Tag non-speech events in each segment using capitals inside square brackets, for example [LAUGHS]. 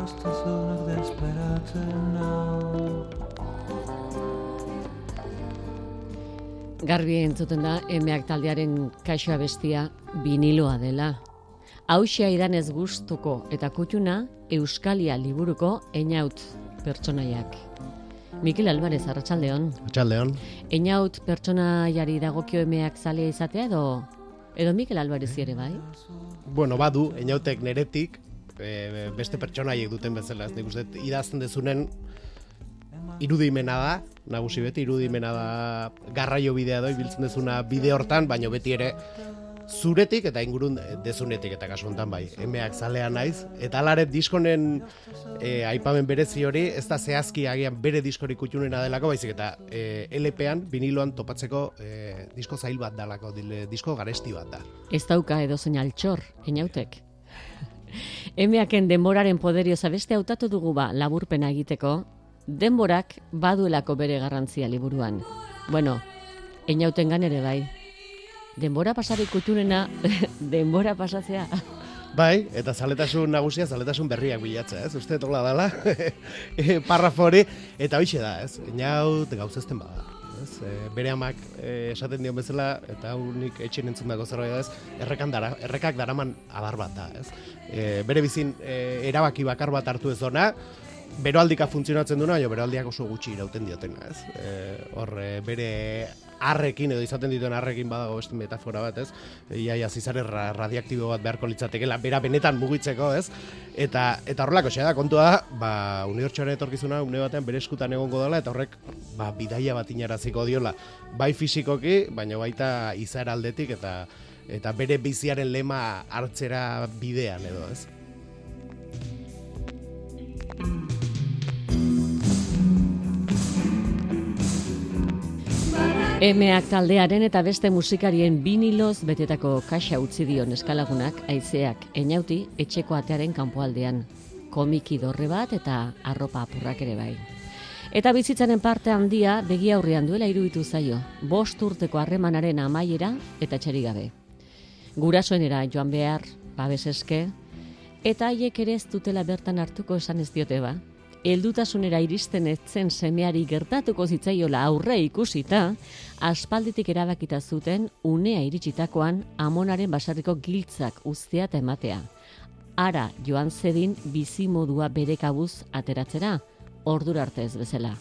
Gure oztazunak desperatzen nau Garbi entzuten da, emeak taldearen kaixoa bestia biniloa dela. Hauxea idanez gustuko eta kutxuna Euskalia liburuko einaut pertsonaiak. Mikel Alvarez, Arratsaldeon. Atxaldeon. Einaut pertsonaiari dagokio emeak zalea izatea edo edo Mikel Alvarez ere bai? Bueno, badu, enautek neretik, e, beste pertsonaiek duten bezala, ez nik uste, dut idazten dezunen irudimena da, nagusi beti irudimena da garraio bidea da, ibiltzen dezuna bide hortan, baino beti ere zuretik eta ingurun dezunetik eta kasu honetan bai, emeak zalea naiz, eta alaret diskonen e, aipamen berezi hori, ez da zehazki agian bere diskorik kutxunena delako, baizik eta e, LP-an, viniloan topatzeko e, disko zail bat dalako, dile, disko garesti bat da. Ez dauka edo zein altxor, enautek. Emeaken denboraren poderio zabeste hautatu dugu ba laburpena egiteko, denborak baduelako bere garrantzia liburuan. Bueno, einauten ere bai. Denbora pasari kutunena, [LAUGHS] denbora pasatzea. Bai, eta zaletasun nagusia, zaletasun berriak bilatzea, ez? Uste tola dala, [LAUGHS] e, parrafo hori, eta hoxe da, ez? Inaut gauzazten bada. Ez? E, bere amak e, esaten dion bezala, eta hau nik etxen entzun dago zerbait da, ez? Errekan dara, errekak daraman adar bat da, ez? E, bere bizin e, erabaki bakar bat hartu ez dona, beroaldika funtzionatzen duna, jo beroaldiak oso gutxi irauten diotena, ez? E, hor, bere arrekin edo izaten dituen arrekin badago beste metafora bat, ez? Iaia zizare ra, radioaktibo bat beharko litzatekeela, bera benetan mugitzeko, ez? Eta eta horrelako xea da, kontua ba, unibertsuaren etorkizuna une batean bere eskutan egongo dela eta horrek ba, bidaia bat inaraziko diola, bai fisikoki, baina baita izaera aldetik eta eta bere biziaren lema hartzera bidean edo, ez? Emeak taldearen eta beste musikarien biniloz betetako kaxa utzi dion eskalagunak aizeak enauti etxeko atearen kanpoaldean. Komiki dorre bat eta arropa apurrak ere bai. Eta bizitzaren parte handia begi aurrean duela iruditu zaio, bost urteko harremanaren amaiera eta txeri gabe. Gurasoenera joan behar, babeseske, eta haiek ere ez dutela bertan hartuko esan ez diote ba. Heldutasunera iristen etzen semeari gertatuko zitzaiola aurre ikusita, aspalditik erabakita zuten unea iritsitakoan amonaren basarriko giltzak ustea eta ematea. Ara joan zedin bizimodua bere kabuz ateratzera, ordura arte ez bezala.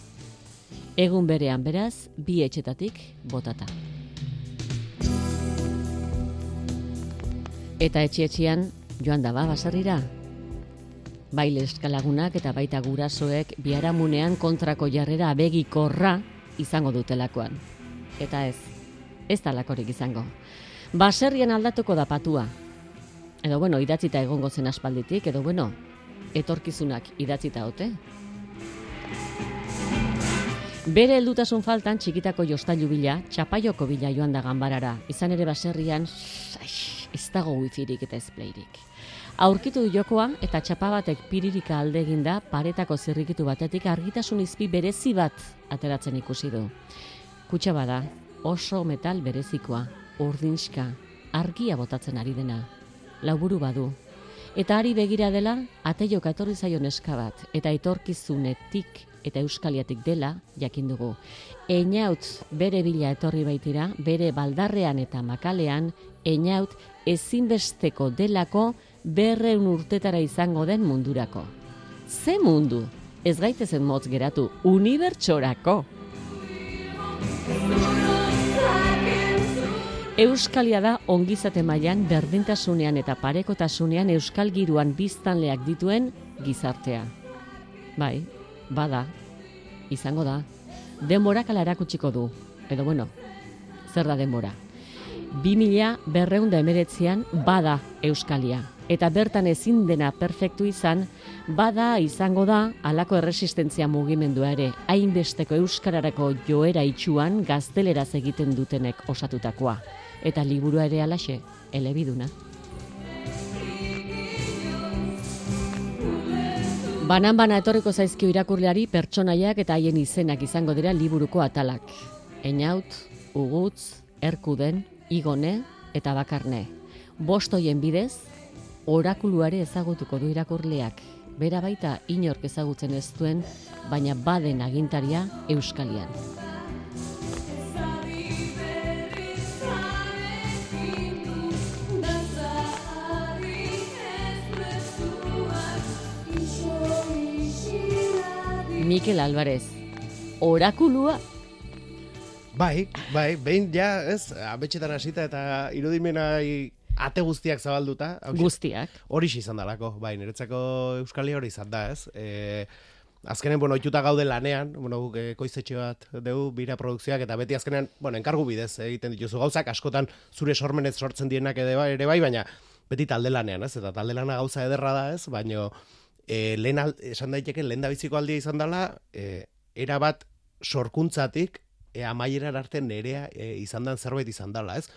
Egun berean beraz, bi etxetatik botata. Eta etxe-etxean joan daba basarrira, baile eskalagunak eta baita gurasoek biharamunean kontrako jarrera abegikorra izango dutelakoan. Eta ez, ez talakorik izango. Baserrian aldatuko da patua. Edo bueno, idatzita egongo zen aspalditik, edo bueno, etorkizunak idatzita ote. Bere heldutasun faltan txikitako jostailu bila, txapaioko bila joan da ganbarara. Izan ere baserrian, ai, ez dago wifirik eta ezpleirik. Aurkitu du jokoa eta txapa batek piririka alde eginda paretako zirrikitu batetik argitasun izpi berezi bat ateratzen ikusi du. Kutsa bada, oso metal berezikoa, urdinska, argia botatzen ari dena. Lauburu badu. Eta ari begira dela, ateio etorri zaio neska bat, eta etorkizunetik eta euskaliatik dela, jakin dugu. Einaut bere bila etorri baitira, bere baldarrean eta makalean, einaut ezinbesteko delako berreun urtetara izango den mundurako. Ze mundu? Ez gaitezen motz geratu, unibertsorako. Euskalia da ongizate mailan berdintasunean eta parekotasunean euskal giruan biztanleak dituen gizartea. Bai, bada, izango da. Denborak ala erakutsiko du. Edo bueno, zer da denbora? 2000 berreunda emeretzean bada Euskalia. Eta bertan ezin dena perfektu izan, bada izango da halako erresistentzia mugimendua ere, hainbesteko euskararako joera itxuan gazteleraz egiten dutenek osatutakoa. Eta liburua ere alaxe, elebiduna. Banan bana etorriko zaizkio irakurleari pertsonaiak eta haien izenak izango dira liburuko atalak. Einaut, Ugutz, Erkuden, Igone eta Bakarne. Bost hoien bidez, orakuluare ezagutuko du irakurleak. Bera baita inork ezagutzen ez duen, baina baden agintaria Euskalian. Mikel Alvarez, orakulua Bai, bai, behin ja, ez, abetxetan hasita eta irudimenai ate guztiak zabalduta. hauxe- guztiak. Horixe izan dalako, bai, niretzako Euskalia hori izan da, ez? E, azkenen, bueno, oituta gaude lanean, bueno, guk e, koizetxe bat dugu, bira produkzioak, eta beti azkenean, bueno, enkargu bidez egiten dituzu gauzak, askotan zure sormenez sortzen dienak ere bai, ere bai, baina beti talde lanean, ez? Eta talde lana gauza ederra da, ez? Baina e, lehen esan daiteke lehen da biziko aldia izan dela, e, era bat sorkuntzatik, e, amaieran arte nerea e, izan dan zerbait izan dela, ez?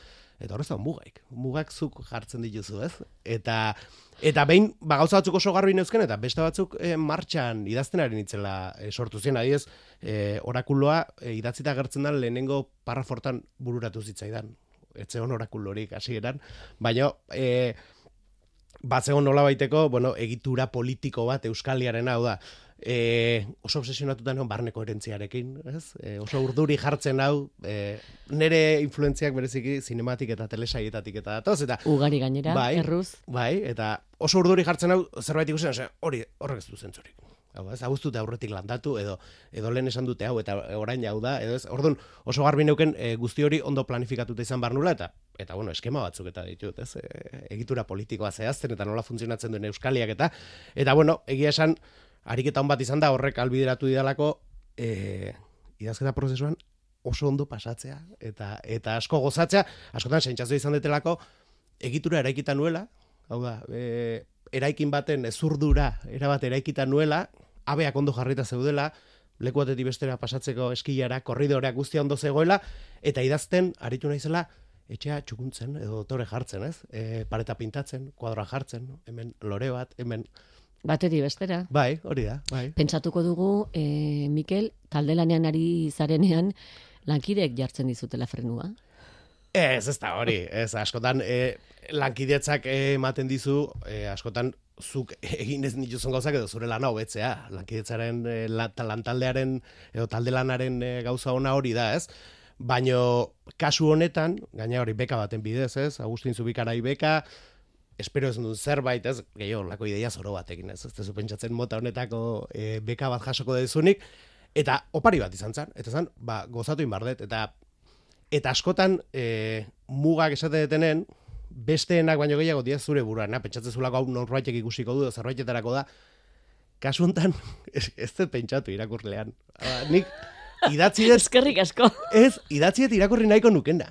Eta horrez da mugaik. Mugak zuk jartzen dituzu, ez? Eta eta behin ba gauza batzuk oso garbi neuzken eta beste batzuk e, martxan idazten ari nitzela e, sortu zen adibidez, e, orakuloa e, idatzita agertzen da lehenengo parrafortan bururatu zitzaidan. Etzegon orakulorik hasieran, baina e, batzegon nola baiteko, bueno, egitura politiko bat Euskaliaren hau da. E, oso obsesionatuta non barne koherentziarekin, ez? E, oso urduri jartzen hau, e, nere influentziak bereziki zinematik eta telesaietatik eta datoz, eta Ugari gainera, Bai. erruz. bai, eta oso urduri jartzen hau zerbait ikusten, ose, hori horrek ez du zentzurik. Hau, ez, hau aurretik landatu, edo, edo lehen esan dute hau, eta orain hau da, edo ez, orduan oso garbi neuken e, guzti hori ondo planifikatuta izan barnula, eta, eta bueno, eskema batzuk eta ditut, ez, e, egitura politikoa zehazten, eta nola funtzionatzen duen euskaliak, eta, eta bueno, egia esan, ariketa on bat izan da horrek albideratu didalako e, idazketa prozesuan oso ondo pasatzea eta eta asko gozatzea, askotan sentsazio izan detelako egitura eraikita nuela, hau da, e, eraikin baten ezurdura erabat eraikita nuela, abeak ondo jarrita zeudela, leku batetik bestera pasatzeko eskilara, korridoreak guztia ondo zegoela, eta idazten aritu naizela etxea txukuntzen edo dotore jartzen, ez? E, pareta pintatzen, kuadroa jartzen, hemen lore bat, hemen Bateri bestera. Bai, hori da, bai. Pentsatuko dugu, e, Mikel, talde lanean ari zarenean, lankideek jartzen dizutela frenua. Ez, ez da hori, ez, askotan e, lankidetzak ematen dizu, e, askotan zuk egin ez dituzun gauzak edo zure lana hobetzea. Lankidetzaren, e, la, ta- lantaldearen edo talde lanaren e, gauza ona hori da, ez? Baino kasu honetan, gaina hori beka baten bidez, ez? Agustin Zubikarai beka, espero ez duen zerbait, ez? Gehiago, lako ideia zoro batekin, ez? Ez tezu pentsatzen mota honetako e, beka bat jasoko dezunik, eta opari bat izan zen, eta zen, ba, gozatu inbardet, eta eta askotan e, mugak esate detenen, besteenak baino gehiago dira zure buruan, na? pentsatzen zulako hau norbaitek ikusiko du, zerbaitetarako da, kasu honetan, [LAUGHS] ez, ez dut pentsatu irakurlean. Ah, nik idatzi dut, Eskerrik asko. ez, idatzi dut irakurri nahiko nukena.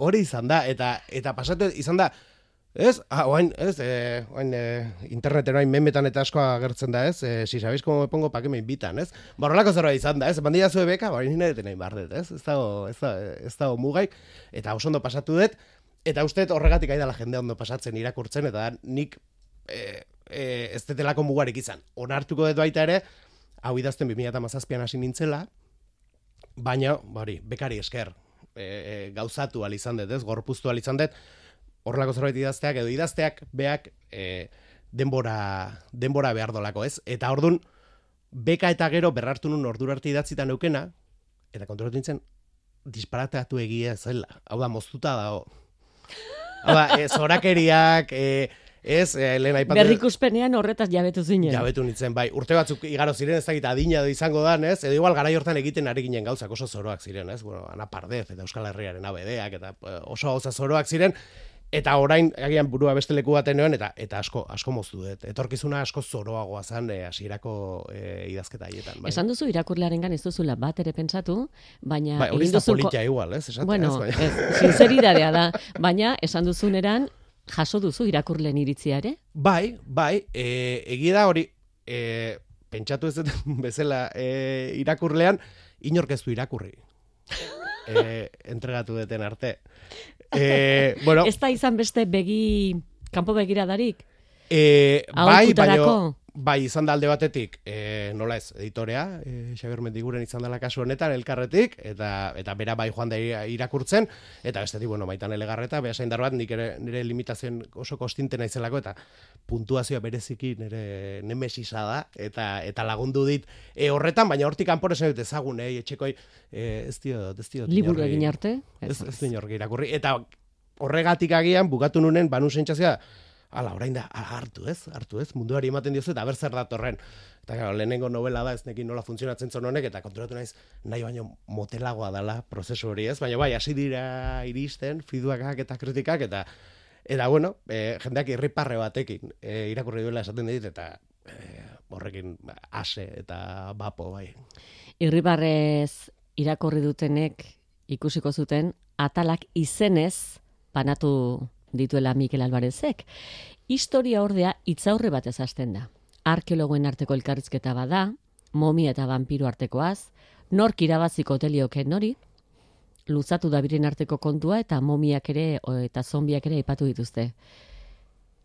Hori izan da, eta eta pasate izan da, Ez, ah, oain, ez, eh, oain, eh, interneten oain memetan eta asko agertzen da, ez, eh, si sabéis como me pongo, pa que me invitan, ez? Barrolako zerbait izan da, ez, bandilla zue beka, bari nire deten nahi bardet, ez? Ez dago, ez dago, ez dago mugaik, eta oso ondo pasatu dut, eta uste horregatik aidala jende ondo pasatzen irakurtzen, eta nik eh, eh, ez detelako mugarik izan. Onartuko dut baita ere, hau idazten 2017an hasi nintzela, baina, bari, bekari esker, e, e, gauzatu al izan dut, ez, gorpuztu al izan dut, horrelako zerbait idazteak edo idazteak beak e, denbora, denbora behar dolako, ez? Eta ordun beka eta gero berrartu nun ordura arte idatzita neukena, eta kontrolatu nintzen, disparateatu egia zela. Hau da, moztuta dago. Hau da, e, zorakeriak, e, ez, e, lehen aipatu... Berrikuspenean horretaz jabetu zinen. Jabetu nintzen, bai, urte batzuk igaro ziren ez dakit adina izango dan, ez? Edo igual garai hortan egiten ari ginen gauzak oso zoroak ziren, ez? Bueno, Ana Pardez eta Euskal Herriaren abedeak eta eh, oso gauza zoroak ziren, Eta orain agian burua beste leku baten eta eta asko asko moztu dut. Etorkizuna asko zoroagoa zan eh, hasierako eh, idazketa haietan, bai. Esan duzu irakurlearengan ez duzula bat ere pentsatu, baina Bai, hori da politia igual, ez? Esatea, Bueno, ez, baina- ez, sinceridadea da, baina esan duzuneran jaso duzu irakurleen iritzia ere? Bai, bai, e, egia da hori, e, pentsatu ez [LAUGHS] bezala e, irakurlean, inork ez du irakurri. [LAUGHS] E, entregatu deten arte. E, bueno, Ez da izan beste begi, kanpo begiradarik? e, bai, Aholkutarako? Bai, izan da alde batetik, e, nola ez, editorea, e, Xabier Mendiguren izan dela kasu honetan, elkarretik, eta eta bera bai joan da irakurtzen, eta bestetik, bueno, maitan elegarreta, beha zaindar bat, nik ere, nire limitazioen oso kostinte naizelako, eta puntuazioa bereziki nire nemesisa da, eta eta lagundu dit e, horretan, baina hortik kanpore zen dut ezagun, eh, etxekoi, e, ez dio, ez dio. Liburu egin arte? Ez, ez inork irakurri. Eta horregatik agian, bukatu nunen, banu sentsazioa, ala, orain da, ala, hartu ez, hartu ez, munduari ematen diozu, eta ber zer datorren. Eta claro, lehenengo novela da, ez nekin nola funtzionatzen zon honek, eta konturatu naiz, nahi baino motelagoa dela prozesu hori ez, baina bai, hasi dira iristen, feedbackak eta kritikak, eta eta bueno, e, jendeak irriparre batekin e, irakurri duela esaten dit, eta e, horrekin ba, ase eta bapo, bai. Irribarrez irakorri dutenek ikusiko zuten atalak izenez banatu dituela Mikel Alvarezek. Historia ordea hitzaurre batez hasten da. Arkeologoen arteko elkarrizketa bada, momia eta vampiro artekoaz, nork irabaziko telioke nori, luzatu da biren arteko kontua eta momiak ere eta zombiak ere aipatu dituzte.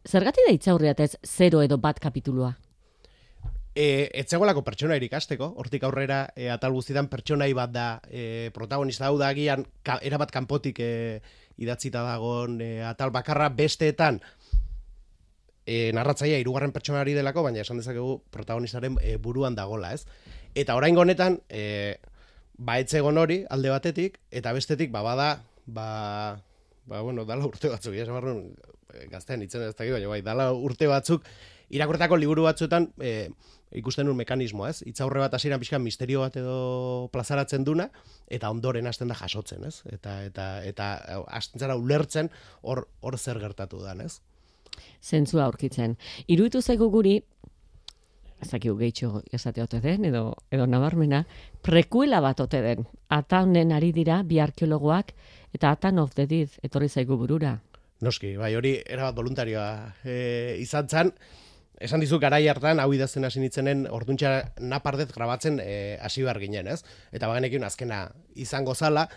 Zergatik da hitzaurrea eta ez zero edo bat kapitulua? E, etzegoelako pertsona ikasteko, hortik aurrera e, atal guztietan pertsonai bat da e, protagonista. Hau da agian ka, erabat kanpotik e, idatzita dagon e, atal bakarra. Besteetan e, narratzaia hirugarren pertsonari delako, baina esan dezakegu protagonistaren e, buruan dagola, ez? Eta oraingo honetan, e, ba etzegon hori alde batetik, eta bestetik, ba bada, ba, ba bueno, dala urte batzuk, ja, samarrun, gaztean itzen ez dakit, baina bai, dala urte batzuk, irakurtako liburu batzuetan, e, ikusten duen mekanismoa, ez? Itzaurre bat hasieran pixka misterio bat edo plazaratzen duna eta ondoren hasten da jasotzen, ez? Eta eta eta hasten zara ulertzen hor hor zer gertatu dan, ez? zentzua aurkitzen. Iruditu zaigu guri, ezakigu gehitxo esate ote den, edo, edo nabarmena, prekuela bat ote den. Ataunen ari dira bi arkeologoak, eta Atan of the Dead etorri zaigu burura. Noski, bai, hori erabat voluntarioa e, izan zen, esan dizu garai hartan, hau idazten hasi nitzenen, orduntxa napardet grabatzen e, hasi behar ginen, ez? Eta bagenekin azkena izango zala,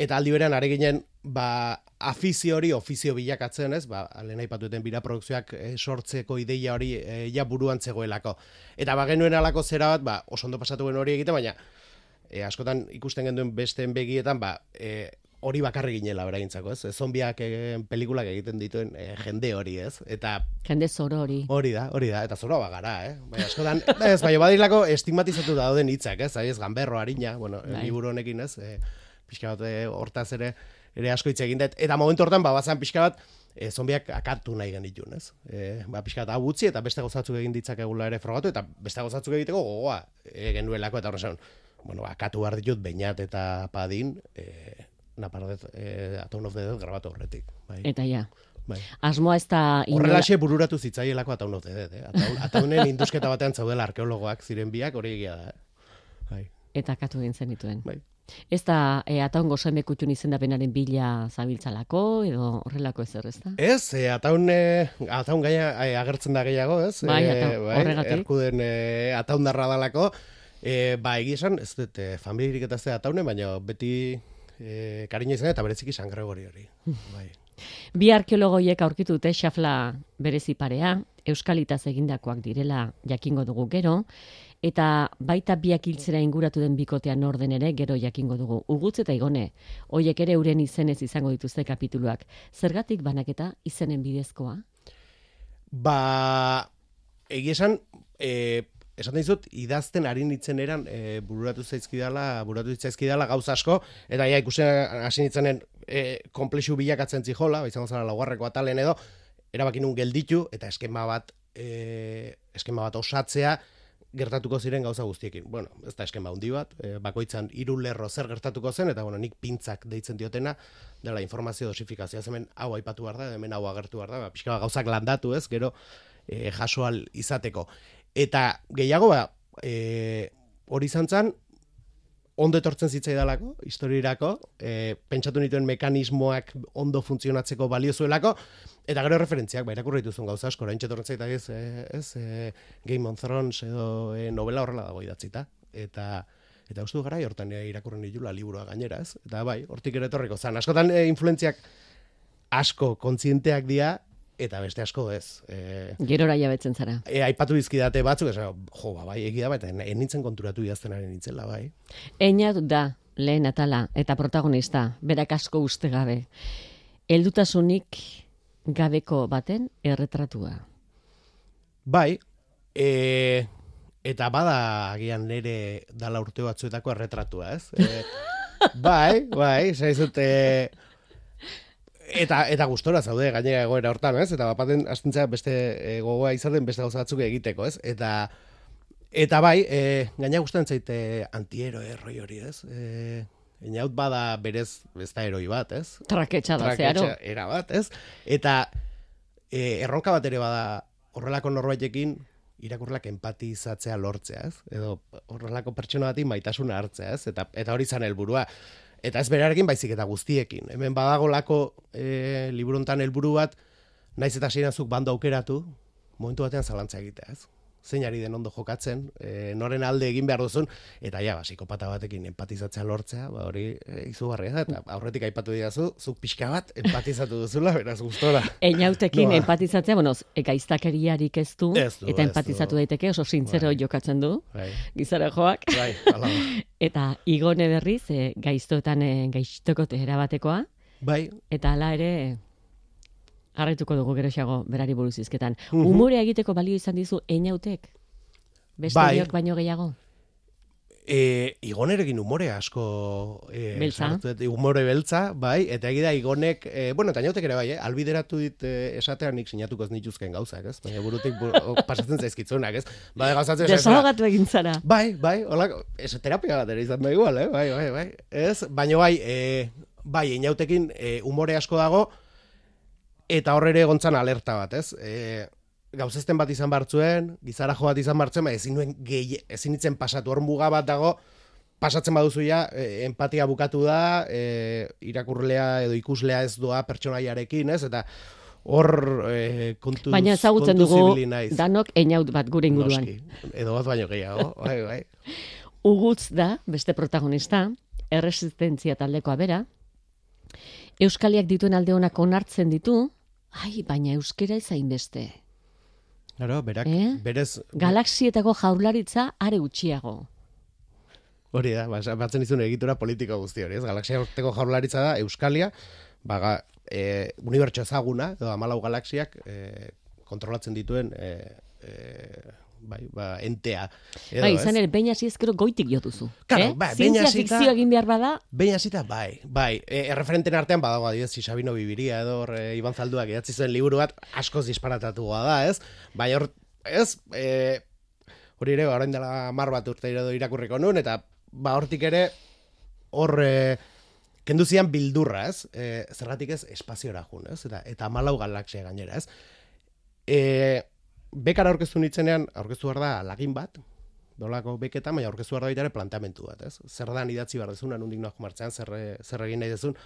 eta aldi berean are ginen, ba, afizio hori ofizio bilakatzen, ez? Ba, lehen aipatu duten bira produkzioak e, sortzeko ideia hori e, ja buruan zegoelako. Eta bagenuen alako zera bat, ba, oso ondo pasatu hori egiten, baina e, askotan ikusten genduen besteen begietan, ba, e, hori bakarri ginela beraintzako, ez? Zombiak e, pelikulak egiten dituen e, jende hori, ez? Eta Jende zoro hori. Hori da, hori da, eta zoroa bagara, eh? Bai, askotan, [LAUGHS] ez, bai, badilako estigmatizatu dauden hitzak, ez? Ez, ganberro, harina, bueno, Bai. liburu honekin, ez? E, pixka bat, e, hortaz ere, ere asko hitz egin dut. Eta momentu hortan, ba, bazan pixka bat, e, zombiak akatu nahi genitun, ez? E, ba, pixka bat, hau utzi, eta beste gozatzuk egin ditzakegula ere frogatu, eta beste gozatzuk egiteko gogoa e, genuelako, eta horren bueno, akatu behar ditut, bainat eta padin, e, napardet, e, Aton of the Dead grabatu horretik. Bai, Eta ja, bai. asmoa ez da inola- Horrelaxe bururatu zitzaielako Ataun of the Dead, eh? Ataun, ataunen indusketa batean zaudela arkeologoak ziren biak, hori egia da. eh? Bai, eta katu egin zenituen. bai. Ez da e, ataun gozaime kutxun izendapenaren bila zabiltzalako edo horrelako ezer, ez da? Ez, e, ataun, e, ataun gaia e, agertzen da gehiago, ez? Bai, E, ataun, horregatik. Erkuden e, ataun darra dalako. E, ba, egia esan, ez dut, e, familirik eta ze ataunen, baina beti e, kariño izan eta bereziki San Gregori hori. [LAUGHS] Bai. Bi arkeologoiek aurkitu dute xafla berezi parea, euskalitaz egindakoak direla jakingo dugu gero, eta baita biak hiltzera inguratu den bikotean orden ere gero jakingo dugu. Ugutz eta igone, hoiek ere euren izenez izango dituzte kapituluak. Zergatik banaketa izenen bidezkoa? Ba, egia esan, e, esan dizut, idazten ari nintzen eran e, bururatu zaizkidala, bururatu zaizkidala gauza asko, eta ja ikusten hasi nintzenen e, komplexu bilakatzen zijola, izango zara laugarreko atalen edo, erabaki nun gelditu, eta eskema bat, e, eskema bat osatzea, gertatuko ziren gauza guztiekin. Bueno, ez da eskema handi bat, e, bakoitzan hiru lerro zer gertatuko zen, eta bueno, nik pintzak deitzen diotena, dela informazio dosifikazioa, hemen hau aipatu behar da, hemen hau agertu behar da, ba, pixka gauzak landatu ez, gero e, jasoal izateko. Eta gehiago, ba, e, hori izan zen, ondo etortzen zitzaidalako, historiirako, e, pentsatu nituen mekanismoak ondo funtzionatzeko balio zuelako, eta gero referentziak, ba, irakurri dituzun gauza asko, orain txetorren zaita ez, e, ez e, Game of Thrones edo e, novela horrela dago idatzita, eta eta uste du gara hortan e, irakurri nitula liburua gainera, ez? Eta bai, hortik ere etorriko zan. Askotan e, influentziak asko kontzienteak dira, eta beste asko ez. E, Gerora jabetzen zara. e, aipatu dizkidate batzuk, esan, jo, ba, bai, egia da, eta enintzen konturatu idaztenaren nintzela, bai. Einat da lehen atala eta protagonista, berak asko uste gabe. Heldutasunik gabeko baten erretratua. Bai, e, eta bada agian nere dala urte batzuetako erretratua, ez? E, [LAUGHS] bai, bai, zaizut, e, eta, eta gustora zaude gainera egoera hortan, ez? Eta bapaten astintzea beste e, gogoa izaten beste gauza batzuk egiteko, ez? Eta, eta bai, e, gaina gustatzen zaite antiero erroi hori, ez? E, Einaut bada berez, ez da eroi bat, ez? Traketxa da zeharo. Era bat, ez? Eta e, erronka bat ere bada horrelako norbaitekin irakurlak empatizatzea lortzea, ez? Edo horrelako pertsona bati maitasuna hartzea, ez? Eta, eta hori izan helburua. Eta ez berarekin baizik eta guztiekin. Hemen badagolako e, liburuntan helburu bat, naiz eta zuk bando aukeratu, momentu batean zalantza egitea, ez? Zein ari den ondo jokatzen, e, noren alde egin behar duzun, eta ja, ba, psikopata batekin empatizatzea lortzea, ba, hori e, izugarria da, eta aurretik aipatu didazu, zuk pixka bat empatizatu duzula, beraz gustora. [LAUGHS] Einautekin Noa. empatizatzea, bueno, ekaiztakeriarik ez du, Ez du, eta ez empatizatu du. daiteke, oso sintzero Bai. jokatzen du, Bai, gizara joak. bai. [LAUGHS] Eta igone berriz, e, gaiztoetan e, gaiztokote erabatekoa, Bai, eta hala ere jarraituko dugu geroxago berari buruz hizketan. Mhm. Umorea egiteko balio izan dizu einautek? Beste Bai. baino gehiago? E, igonerekin umore asko e, Beltza. sartu umore beltza, bai, eta egida igonek, e, bueno, eta nautek ere bai, eh, albideratu dit e, esatea nik sinatuko ez nituzken gauzak, ez? Baina burutik bu, o, pasatzen zaizkitzunak, ez? Bai, gauzatzen Desahogatu egin zara. Bai, bai, holako, ez terapia bat ere izan da igual, eh? Bai, bai, bai. Ez, baina bai, e, bai, inautekin e, umore asko dago, eta hor ere gontzan alerta bat, ez? E, gauzezten bat izan bartzuen, gizara jo bat izan bartzen, ba, ezin nuen gehi, ezin itzen pasatu, hor muga bat dago, pasatzen baduzu ja, e, empatia bukatu da, e, irakurlea edo ikuslea ez doa pertsonaiarekin, ez? Eta hor e, kontu Baina ezagutzen dugu danok einaut bat gure inguruan. Noski, edo bat baino gehiago, bai, bai. [LAUGHS] Ugutz da, beste protagonista, erresistentzia taldekoa bera. Euskaliak dituen alde honak onartzen ditu, ai, baina euskera ez hainbeste. Claro, berak, Eh? berez, Galaxietako jaurlaritza are gutxiago. hori da, ba, batzen izun egitura politiko guzti hori, ez? Galaxia urteko jaurlaritza da, Euskalia, baga, e, unibertso ezaguna, edo amalau galaxiak e, kontrolatzen dituen e, e, bai, ba, entea. Edo, bai, izan ere, behin hasi ezkero goitik jo duzu. Claro, eh? bai, behin Zientzia fikzio egin behar bada, Behin hasita, bai, bai. E, erreferenten artean badago adibidez, si Sabino Bibiria edo e, Iban Zalduak idatzi zuen liburu bat askoz disparatatua da, ez? Bai, hor, ez, e, hori ere, orain dela mar bat urte edo irakurriko nun, eta ba, hortik ere, hor, e, kendu zian bildurra, ez? E, zergatik ez, espaziora jun, ez? Eta, eta malau galaxia gainera, ez? E, bekara aurkeztu nitzenean, aurkeztu behar da lagin bat, dolako beketa, baina aurkeztu behar da baita ere planteamentu bat, ez? Zer dan idatzi behar dezun, nondik noak martzean, zer, zer egin nahi dezun.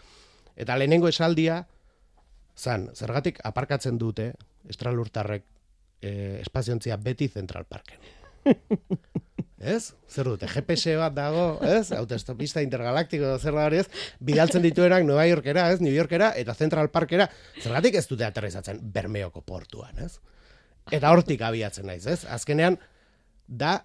Eta lehenengo esaldia, zan, zergatik aparkatzen dute, estralurtarrek eh, espaziontzia beti Central Parken. [LAUGHS] ez? Zer dute, GPS bat dago, ez? Autostopista intergalaktiko, zer da hori ez? Bidaltzen dituenak Nueva Yorkera, ez? New Yorkera, eta Central Parkera, zergatik ez dute aterrizatzen Bermeoko portuan, ez? Eta hortik abiatzen naiz, ez? Azkenean, da,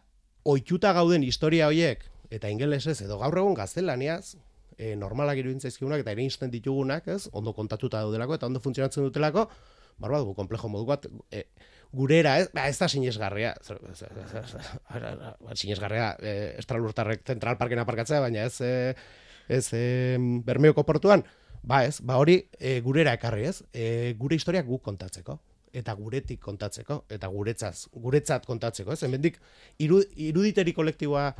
oituta gauden historia hoiek, eta ingelesez, edo gaur egun gaztelaniaz, e, normalak iruditzen zaizkigunak, eta ere ditugunak, ez? Ondo kontatuta daudelako, eta ondo funtzionatzen dutelako, barba dugu, komplejo modu bat, e, gurera, ez, ba, ez da sinesgarria, sinesgarria, e, estralurtarrek zentral parken aparkatzea, baina ez, e, ez e, bermeoko portuan, ba ez, ba hori e, gurera ekarri ez, e, gure historiak guk kontatzeko eta guretik kontatzeko, eta guretzaz, guretzat kontatzeko, ez? Hemendik iru, iruditeri kolektiboa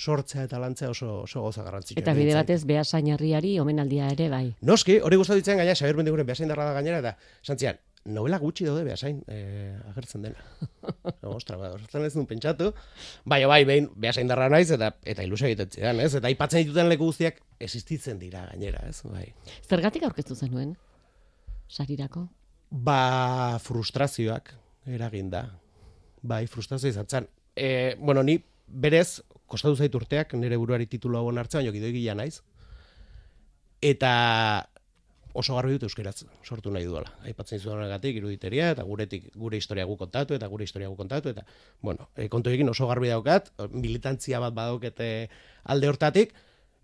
sortzea eta lantzea oso oso goza garrantzitsua. Eta bide batez Beasain herriari omenaldia ere bai. Noski, hori gustatu ditzen gaina Xabier Mendiguren Beasain darra da gainera eta santzian, novela gutxi daude Beasain eh, agertzen dena. [LAUGHS] Ostra, ba, horretzen ez duen pentsatu. Bai, bai, behin Beasain darra naiz eta eta ilusio egiten zidan, ez? Eta aipatzen dituten leku guztiak existitzen dira gainera, ez? Bai. Zergatik aurkeztu zenuen? Sarirako? Ba, frustrazioak eraginda. Bai, frustrazio izatzen. E, bueno, ni berez, kostatu zait urteak, nire buruari titulu hau hartzen, jo gidoi gila naiz. Eta oso garbi dut euskeraz sortu nahi duela. Aipatzen izudanagatik iruditeria eta guretik gure historia gu kontatu eta gure historia gu kontatu eta bueno, e, kontu egin oso garbi daukat, militantzia bat badaukete alde hortatik,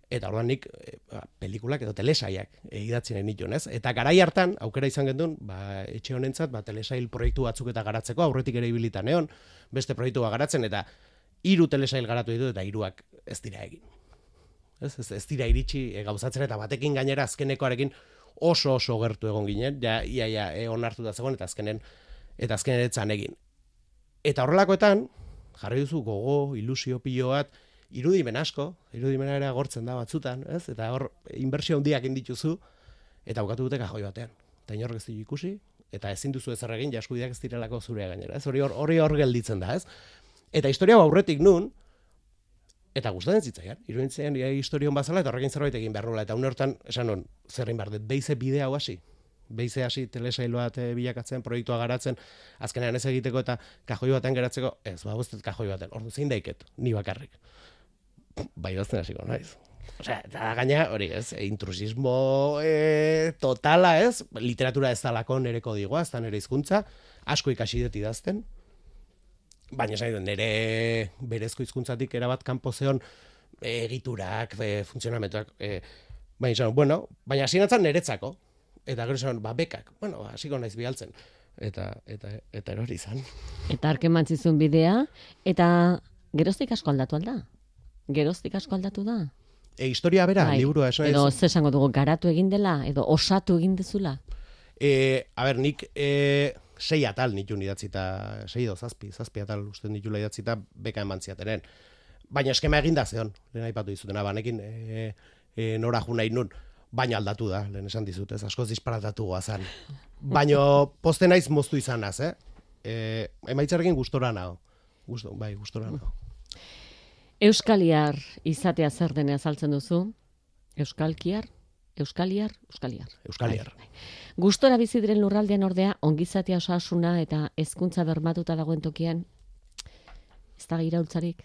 Eta orduan nik e, pelikulak edo telesaiak e, idatzi nahi nituen, ez? Eta garai hartan, aukera izan gendun, ba, etxe honentzat, ba, telesail proiektu batzuk eta garatzeko, aurretik ere ibilita neon, beste proiektu garatzen, eta hiru telesail garatu ditu, eta hiruak ez dira egin. Ez, ez, ez dira iritsi e, gauzatzen, eta batekin gainera azkenekoarekin oso oso gertu egon ginen, ja, ia, ia, e, onartu da zegoen, eta azkenen, eta azkenen etzan egin. Eta horrelakoetan, jarri duzu gogo, ilusio pilo bat, irudimen asko, irudimena ere agortzen da batzutan, ez? Eta hor inbertsio handiak dituzu eta bukatu dute kajoi batean. Eta inork ez ditu ikusi eta ezin duzu ezer egin jaskudiak ez direlako zurea gainera, ez? Hori hor hori hor gelditzen da, ez? Eta historia aurretik nun eta gustatzen zitzaian. Iruditzen ja historia bazala eta horrekin zerbait egin behar eta une hortan esan non zer egin behar dut beize bidea hau hasi. Beize hasi telesail bat bilakatzen, proiektua garatzen, azkenean ez egiteko eta kajoi batean geratzeko, ez, ba, guztet kajoi batean. Ordu zein daiket, ni bakarrik bai dozten hasiko naiz. Osea, eta gaina, hori ez, intrusismo e, totala ez, literatura ez dalako nere kodigoa, ez da nere hizkuntza, asko ikasi dut idazten, baina esan nere berezko hizkuntzatik erabat kanpo zeon egiturak, e, funtzionamentuak, e, baina esan, bueno, baina hasi natzen neretzako, eta gero esan, ba, bekak, bueno, hasiko naiz bialtzen, eta, eta, eta erori izan. Eta arken bidea, eta geroztik asko aldatu alda? Geroztik asko aldatu da? E, historia bera, bai. liburua, eso Edo, ez esango dugu, garatu egin dela, edo osatu egin dezula? E, a ber, nik e, sei atal nitu idatzita, sei do, zazpi, zazpi atal uste nitula idatzita, beka eman ziateren. Baina eskema egin da zeon, lehen aipatu dizutena, banekin e, e, nora ju nahi nun, baina aldatu da, lehen esan dizut, ez, askoz disparatatu guazan. Baina poste naiz moztu izanaz, eh? E, emaitzarekin gustora nago. Gusto, bai, gustora nago. Euskaliar izatea zer dene azaltzen duzu? Euskalkiar? Euskaliar? Euskaliar. Euskaliar. Bai, bai. Gustora bizi diren lurraldean ordea, ongizatea osasuna eta hezkuntza bermatuta dagoen tokian, ez da giraultzarik?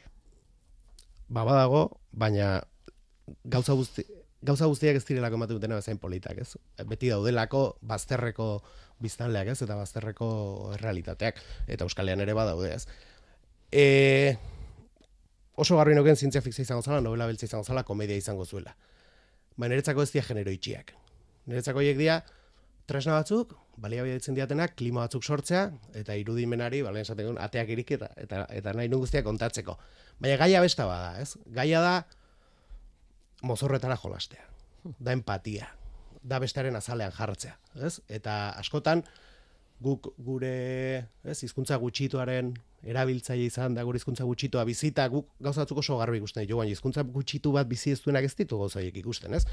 Ba, badago, baina gauza guzti, gauza guztiak ez direlako ematen dutena bezain politak, ez? Beti daudelako bazterreko biztanleak, ez? Eta bazterreko realitateak eta Euskalean ere badaude, ez? Eh, oso garbi noken zientzia fikzia izango zala, novela beltza izango zala, komedia izango zuela. Ba, niretzako ez dia genero itxiak. Niretzako hiek dia, tresna batzuk, balia ditzen diatenak, klima batzuk sortzea, eta irudimenari, balen esaten ateak irik eta, eta, eta nahi guztiak kontatzeko. Baina gaia besta bada, ez? Gaia da, mozorretara jolastea. Da empatia. Da bestearen azalean jartzea, ez? Eta askotan, guk gure, ez, hizkuntza gutxituaren erabiltzaile izan da gure hizkuntza gutxitua bizita guk gauzatzuk oso garbi ikusten ditu baina hizkuntza gutxitu bat bizi ez duenak ez ditu gauzaiek ikusten, ez?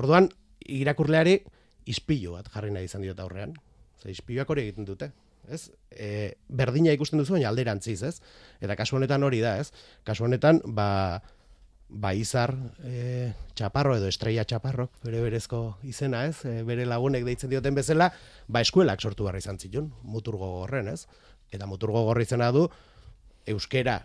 Orduan irakurleari ispilu bat jarri nahi izan diot aurrean. Ze ispiluak hori egiten dute. ez? E, berdina ikusten duzu, baina alderantziz, ez? Eta kasu honetan hori da, ez? Kasu honetan, ba, ba izar e, txaparro edo estrella txaparro, bere berezko izena, ez? E, bere lagunek deitzen dioten bezala, ba eskuelak sortu barra izan zitun, muturgo gorren, ez? Eta muturgo gorri izena du, euskera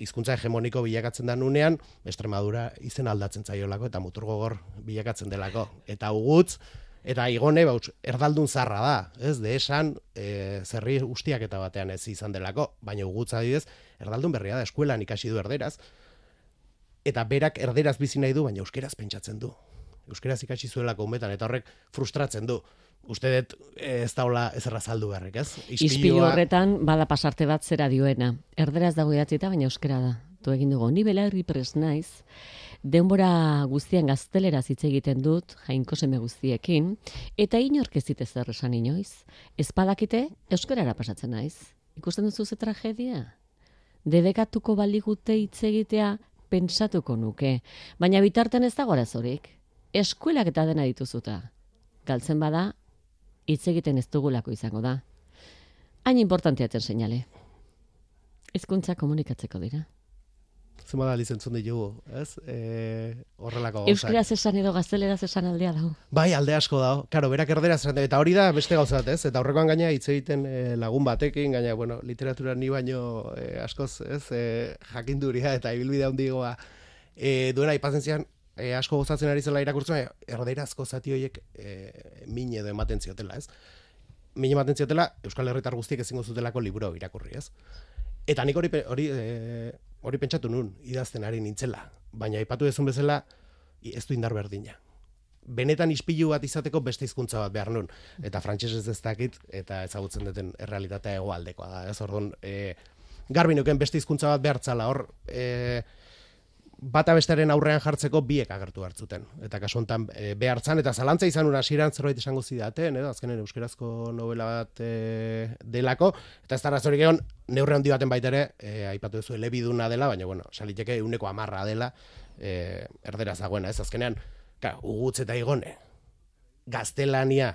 hizkuntza hegemoniko bilakatzen da nunean, Extremadura izen aldatzen zaiolako eta muturgo gor bilakatzen delako. Eta ugutz, eta igone, bauts, erdaldun zarra da, ez, de esan, e, zerri ustiak eta batean ez izan delako, baina ugutz adidez, erdaldun berria da, eskuelan ikasi du erderaz, eta berak erderaz bizi nahi du, baina euskeraz pentsatzen du. Euskeraz ikasi zuelako umetan, eta horrek frustratzen du. Uste dut ez daula ez errazaldu beharrek, ez? Ispilu horretan, bada pasarte bat zera dioena. Erderaz dago idatzita, baina euskera da. Tu egin dugu, ni belarri pres naiz, denbora guztian gazteleraz hitz egiten dut, jainko seme guztiekin, eta inork ez dit ezer esan inoiz. Ezpadakite, euskarara pasatzen naiz. Ikusten duzu ze tragedia? Debekatuko baligute hitz egitea pentsatuko nuke, baina bitarten ez dago arazorik. Eskuelak eta dena dituzuta. Galtzen bada, hitz egiten ez dugulako izango da. Hain importanteaten seinale. Hizkuntza komunikatzeko dira. Zuma da lizentzun ditugu, ez? E, horrelako gauzak. Euskaraz esan edo gazteleraz esan aldea dago. Bai, alde asko dago. Karo, berak erderaz esan eta hori da beste gauza bat, ez? Eta aurrekoan gaina hitz egiten e, lagun batekin, gaina, bueno, literatura ni baino e, askoz, ez? E, jakinduria eta ibilbide handigoa e, duena aipatzen zian, e, asko gozatzen ari zela irakurtzen, erderazko zati horiek e, min edo ematen ziotela, ez? Min ematen ziotela, Euskal Herritar guztiek ezingo zutelako liburu irakurri, ez? Eta nik hori, hori, e, hori pentsatu nun, idazten ari nintzela. Baina aipatu dezun bezala, ez du indar berdina. Benetan ispilu bat izateko beste hizkuntza bat behar nun. Eta frantsesez ez dakit, eta ezagutzen duten errealitatea hegoaldekoa da. Ez orduan, e, garbi nuken beste hizkuntza bat behartzala, hor, e, bata bestearen aurrean jartzeko biek agertu hartzuten. Eta kasu honetan e, behartzan, eta zalantza izan una hasieran zerbait esango zidaten, edo azkenen euskerazko novela bat e, delako, eta ez da arazorik egon, neurre handi baten baita ere, e, aipatu duzu elebiduna dela, baina bueno, saliteke euneko amarra dela, e, erderaz dagoena, ez azkenean, ka, ugutz eta igone, gaztelania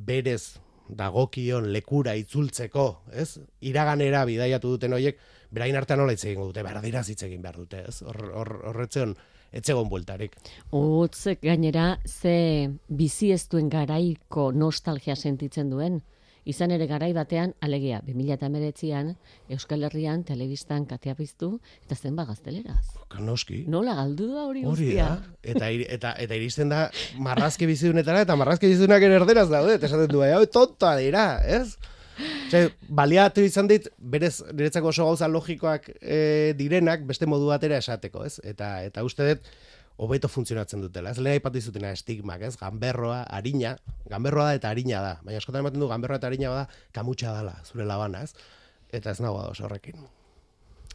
berez dagokion lekura itzultzeko, ez? Iraganera bidaiatu duten hoiek, berain artean nola hitz egingo dute, berderaz hitz egin behar dute, ez? Hor hor horretzeon etzegon bueltarik. Utzek gainera ze bizi ez duen garaiko nostalgia sentitzen duen. Izan ere garai batean, alegia, 2008an, Euskal Herrian, telebistan katea piztu, eta zenba gazteleraz. Kanoski. Nola galdu da hori guztia? Eta, eta, eta iristen da marrazki bizidunetara, eta marrazki bizidunak ere erderaz daude, eta esaten du, hau tontoa dira, ez? Ose, baliatu izan dit, berez, niretzako oso gauza logikoak e, direnak, beste modu batera esateko, ez? Eta, eta uste dut, hobeto funtzionatzen dutela. Ez lehen aipatu izutena estigmak, ez? Ganberroa, harina, ganberroa da eta harina da. Baina askotan ematen du ganberroa eta harina da kamutxa dala, zure labana, ez? Eta ez nago oso horrekin.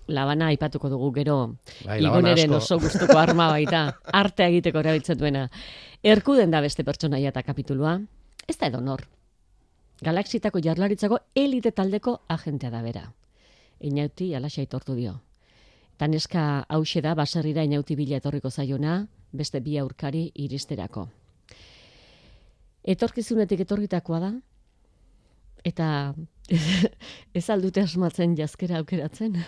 Labana aipatuko dugu gero, Bai, igoneren oso gustuko arma baita, [LAUGHS] arte egiteko erabiltzen duena. Erkuden da beste pertsonaia eta kapitulua, ez da edonor. Galaxitako jarlaritzako elite taldeko agentea da bera. Inauti alaxa aitortu dio. Eta neska hause da baserrira inauti bila etorriko zaiona, beste bi aurkari iristerako. Etorkizunetik etorritakoa da, eta [LAUGHS] ez aldute asmatzen jazkera aukeratzen.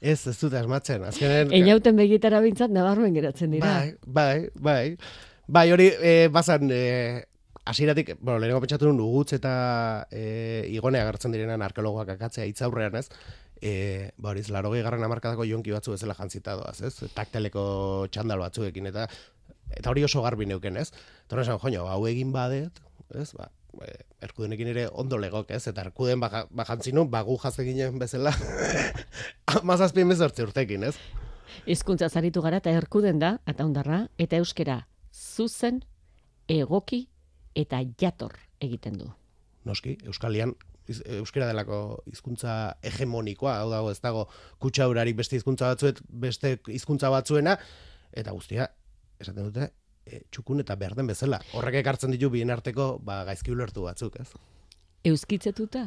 Ez, ez dute asmatzen. Azkenen, Einauten begietara bintzat nabarmen geratzen dira. Bai, bai, bai. Bai, hori e, bazan, e, hasieratik, bueno, lehenengo pentsatu nun ugutz eta e, igone agertzen direnan arkeologoak akatzea hitzaurrean, ez? E, ba hori, larogei garren amarkadako jonki batzu bezala jantzita doaz, ez? Takteleko txandal batzuekin, eta eta hori oso garbi neuken, ez? Eta esan, joño, hau egin badet, ez? Ba, e, erkudenekin ere ondo legok, ez? Eta erkuden baja, bajantzi nun, bagu jazte ginen bezala, [LAUGHS] mazazpien bezortzi urtekin, ez? Hizkuntza zaritu gara eta erkuden da, eta ondarra, eta euskera zuzen, egoki eta jator egiten du. noski, Euskalian euskera delako hizkuntza hegemonikoa, hau dago ez dago kutsa urarik beste hizkuntza batzuet, beste hizkuntza batzuena, eta guztia, esaten dute, e, txukun eta behar den bezala. Horrek ekartzen ditu bien arteko ba, gaizki ulertu batzuk, ez? Euskitzetuta.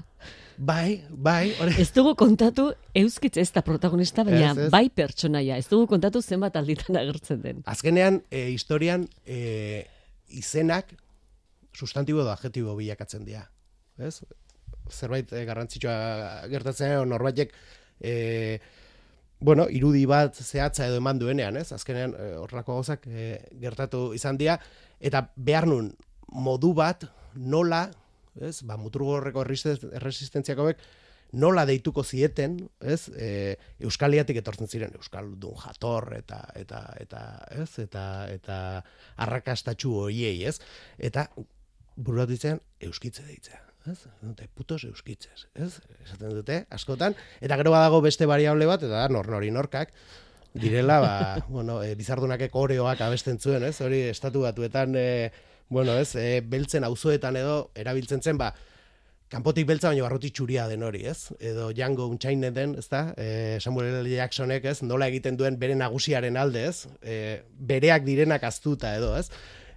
Bai, bai, hori. Ez dugu kontatu euskitze ez da protagonista, baina Ez, ez. bai pertsonaia. Ez dugu kontatu zenbat alditan agertzen den. Azkenean, e, historian, e, izenak sustantibo edo adjetibo bilakatzen dira. Ez? zerbait e, garrantzitsua gertatzen norbaitek e, bueno, irudi bat zehatza edo eman duenean, ez? Azkenean e, horrelako gauzak e, gertatu izan dira eta behar nun modu bat nola, ez? Ba, muturgorreko erresistentziako bek, nola deituko zieten, ez? E, Euskaliatik etortzen ziren euskaldun jator eta eta eta, ez? Eta eta arrakastatxu hoiei, ez? Eta bururatu izan euskitze deitzea. Ez? Dute, putos euskitzez, ez? Esaten dute, askotan. Eta gero badago beste variable bat, eta da, nor nori norkak, direla, ba, [LAUGHS] bueno, e, bizardunakek oreoak abesten zuen, ez? Hori, estatu batuetan, e, bueno, ez, e, beltzen auzoetan edo, erabiltzen zen, ba, kanpotik beltza baino barruti txuria den hori, ez? Edo Django Unchained den, ez da? E, Samuel L. Jacksonek, ez? Nola egiten duen bere nagusiaren alde, ez? E, bereak direnak aztuta edo, ez?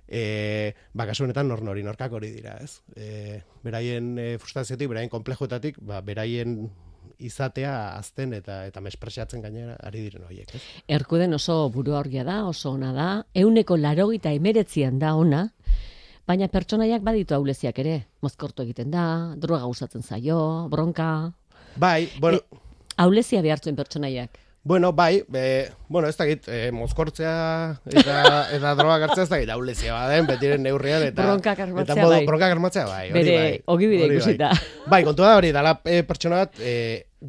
E, ba, kasu honetan nor nori norkak hori dira, ez? E, beraien e, frustraziotik, beraien komplejoetatik, ba, beraien izatea azten eta eta mespresatzen gainera ari diren horiek, ez? Erkuden oso buru da, oso ona da, euneko larogita emeretzian da ona, baina pertsonaiak baditu auleziak ere, mozkortu egiten da, droga usatzen zaio, bronka... Bai, bueno... E, aulezia behartzen pertsonaiak. Bueno, bai, be, bueno, ez dakit, e, mozkortzea eta, [LAUGHS] eta droga gartzea ez dakit, aulezia baden, betiren neurrian, eta... Bronka karmatzea, eta modo, bai. Bronka karmatzea, bai. Bere, bai, ogi bide hori ikusita. Bai. [LAUGHS] bai, kontua da hori, dala e, pertsona bat, e,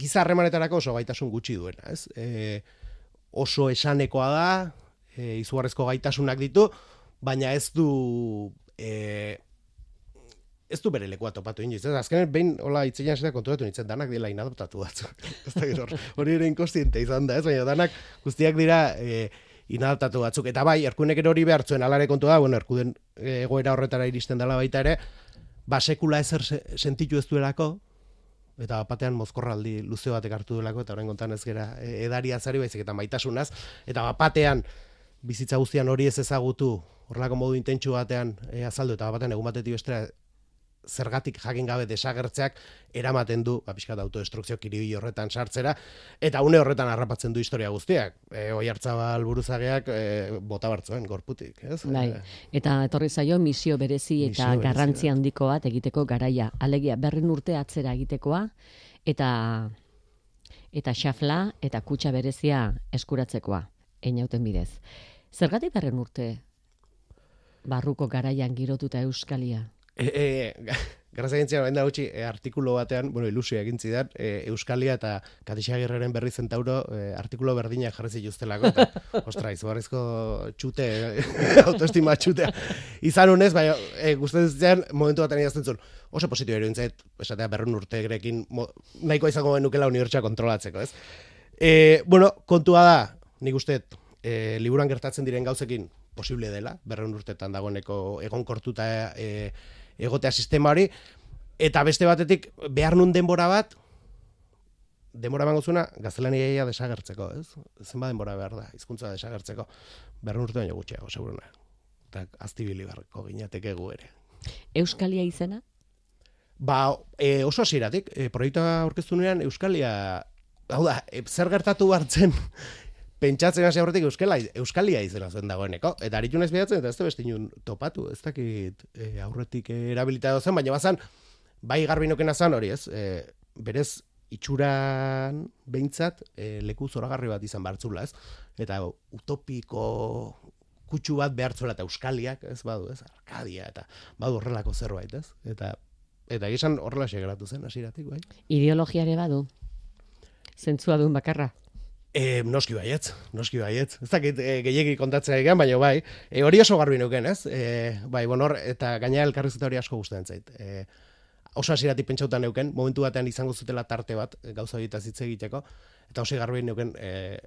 giza harremanetarako oso gaitasun gutxi duena, ez? E, oso esanekoa da, e, izugarrezko gaitasunak ditu, baina ez du e, ez du bere lekua topatu inoiz. Ez azkenen behin hola itzean zeta konturatu nintzen danak dela inadoptatu batzu. [LAUGHS] ez da gero hori ere inkostiente izan da, ez baina danak guztiak dira e, inadoptatu batzuk. Eta bai, erkunek hori behartzuen alare kontu da, bueno, erkuden egoera horretara iristen dela baita ere, ba sekula ezer sentitu ez duelako, eta batean mozkorraldi luze batek hartu duelako, eta orain kontan ez gera e, edaria zari baizik eta maitasunaz, eta batean bizitza guztian hori ez ezagutu horrelako modu intentsu batean e, azaldu eta batean egun batetik bestera zergatik jakin gabe desagertzeak eramaten du ba pizkat autodestrukzio kiribil horretan sartzera eta une horretan harrapatzen du historia guztiak. E, oi hartzabal buruzageak e, bota bartzuen gorputik, ez? Bai. Eta etorri zaio misio berezi eta misio garrantzi handiko bat egiteko garaia. Alegia berren urte atzera egitekoa eta eta xafla eta kutxa berezia eskuratzekoa einauten bidez. Zergatik berren urte barruko garaian girotuta euskalia? E, e, [LAUGHS] Grazia gintzia, da gutxi, e, artikulo batean, bueno, ilusia egin zidan, e, Euskalia eta Katixagirreren berri zentauro e, artikulo berdinak jarri zituztelako, eta, [LAUGHS] ostra, izugarrizko txute, [LAUGHS] autoestima txutea. Izan unez, bai, e, guztetzen momentu batean idazten zuen, oso positio ero intzait, esatea berrun urte grekin, mo, nahiko izango benukela unibertsa kontrolatzeko, ez? E, bueno, kontua da, nik uste, e, liburan gertatzen diren gauzekin, posible dela, berreun urtetan dagoeneko egonkortuta e, egotea sistema hori, eta beste batetik behar nun denbora bat, denbora bango zuena, gaztelania desagertzeko, ez? Zenba denbora behar da, hizkuntza desagertzeko, berreun urte baino gutxiago, seguruna. Eta aztibili barreko ginateke gu ere. Euskalia izena? Ba, e, oso hasieratik e, proiektua aurkeztu nuean Euskalia, hau da, e, zer gertatu hartzen pentsatzen hasi aurretik euskala euskalia izena zen dagoeneko. Eta aritu naiz behatzen eta ez beste inun topatu ez dakit e, aurretik erabilita zen baina bazan bai garbinoken azan hori ez? E, berez itxuran behintzat e, leku zoragarri bat izan bartzula ez? Eta utopiko kutsu bat behartzuela eta euskaliak ez? Badu ez? Arkadia eta badu horrelako zerbait ez? Eta eta gizan horrela segeratu zen hasiratik bai. Ideologiare badu. Zentzua duen bakarra E, noski baietz, noski baietz. Ez dakit e, gehiagi kontatzen egan, baina bai, e, hori oso garbi nuken, ez? E, bai, bonor, eta gaina elkarrizeta hori asko guztien zait. E, oso hasiratik pentsautan neuken, momentu batean izango zutela tarte bat, gauza hori hitz egiteko, eta oso garbi neuken, e,